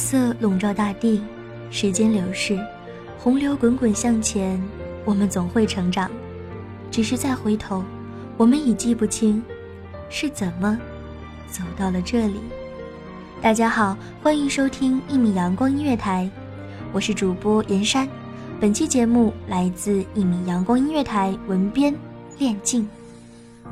色笼罩大地，时间流逝，洪流滚滚向前，我们总会成长。只是再回头，我们已记不清是怎么走到了这里。大家好，欢迎收听一米阳光音乐台，我是主播严山。本期节目来自一米阳光音乐台文编练静。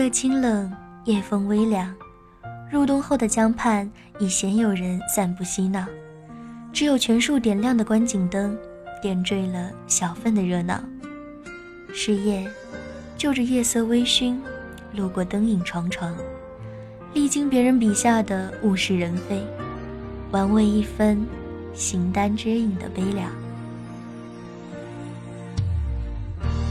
色清冷，夜风微凉。入冬后的江畔已鲜有人散步嬉闹，只有全数点亮的观景灯，点缀了小份的热闹。是夜，就着夜色微醺，路过灯影幢幢，历经别人笔下的物是人非，玩味一分形单只影的悲凉。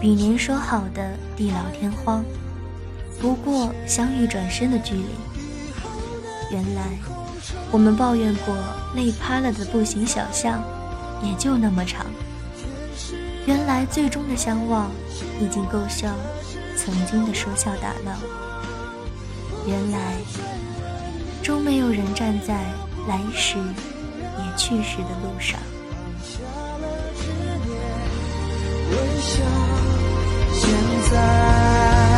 比您说好的地老天荒，不过相遇转身的距离。原来，我们抱怨过累趴了的步行小巷，也就那么长。原来，最终的相望已经够笑曾经的说笑打闹。原来，终没有人站在来时也去时的路上。微笑，现在。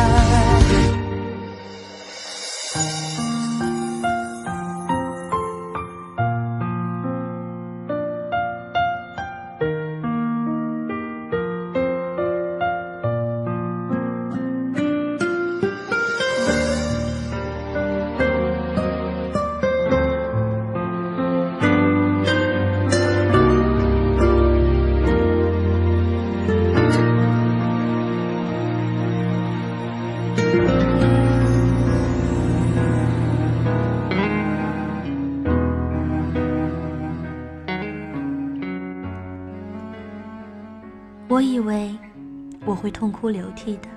会痛哭流涕的。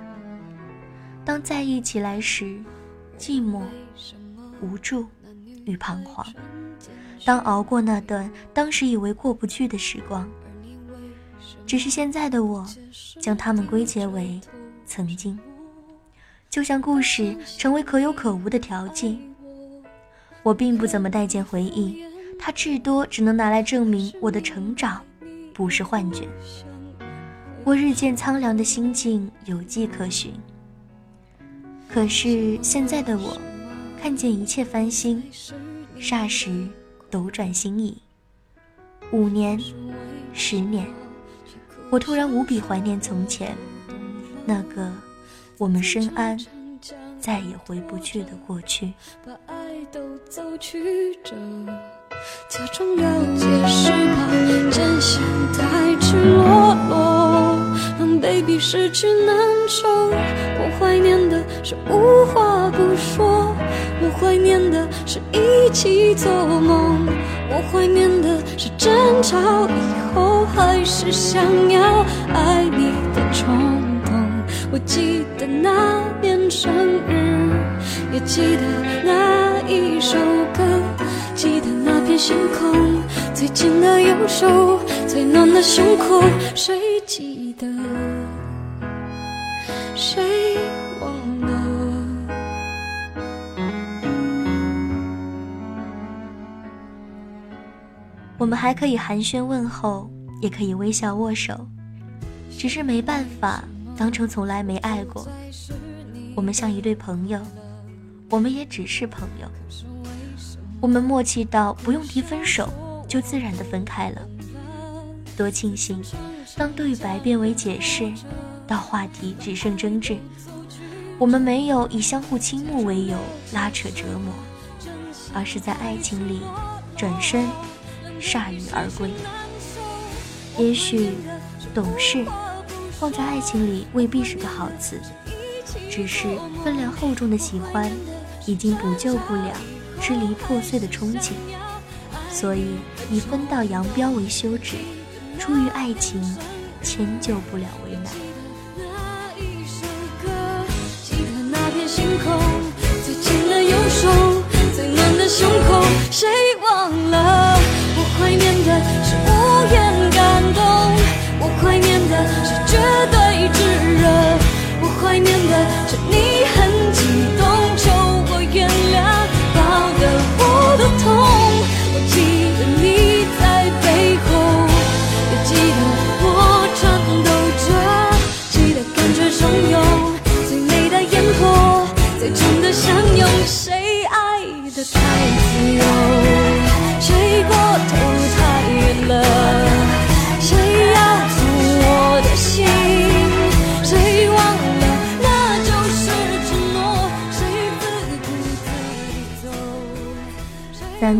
当在意起来时，寂寞、无助与彷徨。当熬过那段当时以为过不去的时光，只是现在的我，将它们归结为曾经。就像故事成为可有可无的调剂，我并不怎么待见回忆，它至多只能拿来证明我的成长不是幻觉。我日渐苍凉的心境有迹可循。可是现在的我，看见一切翻新，霎时斗转星移。五年，十年，我突然无比怀念从前，那个我们深谙再也回不去的过去。假装了解是怕真相太赤裸裸，baby 失去难受。我怀念的是无话不说，我怀念的是一起做梦，我怀念的是争吵以后还是想要爱你的冲动。我记得那年生日，也记得那一首歌，记得那片星空，最紧的右手，的胸口，谁记得？谁忘了？我们还可以寒暄问候，也可以微笑握手，只是没办法当成从来没爱过。我们像一对朋友，我们也只是朋友。我们默契到不用提分手，就自然的分开了。多庆幸，当对白变为解释，到话题只剩争执，我们没有以相互倾慕为由拉扯折磨，而是在爱情里转身。铩羽而归。也许懂事放在爱情里未必是个好词，只是分量厚重的喜欢已经补救不了支离破碎的憧憬，所以以分道扬镳为休止，出于爱情迁就不了为难。最紧的右手，最暖的胸口，谁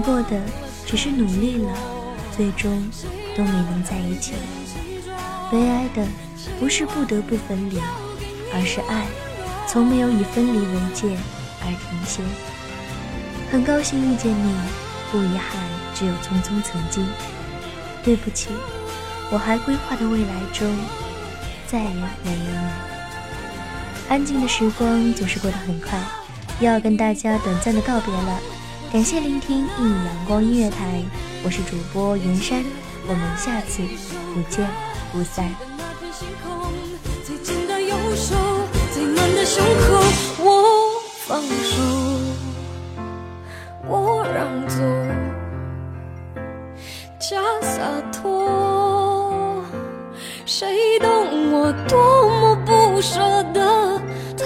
过的只是努力了，最终都没能在一起。悲哀的不是不得不分离，而是爱从没有以分离为界而停歇。很高兴遇见你，不遗憾，只有匆匆曾经。对不起，我还规划的未来中再也没有你。安静的时光总是过得很快，要跟大家短暂的告别了。感谢聆听一米阳光音乐台，我是主播云山，我们下次不见不散。最紧的右手，最暖的胸口，我放手，我让座，假洒脱。谁懂我多么不舍得？太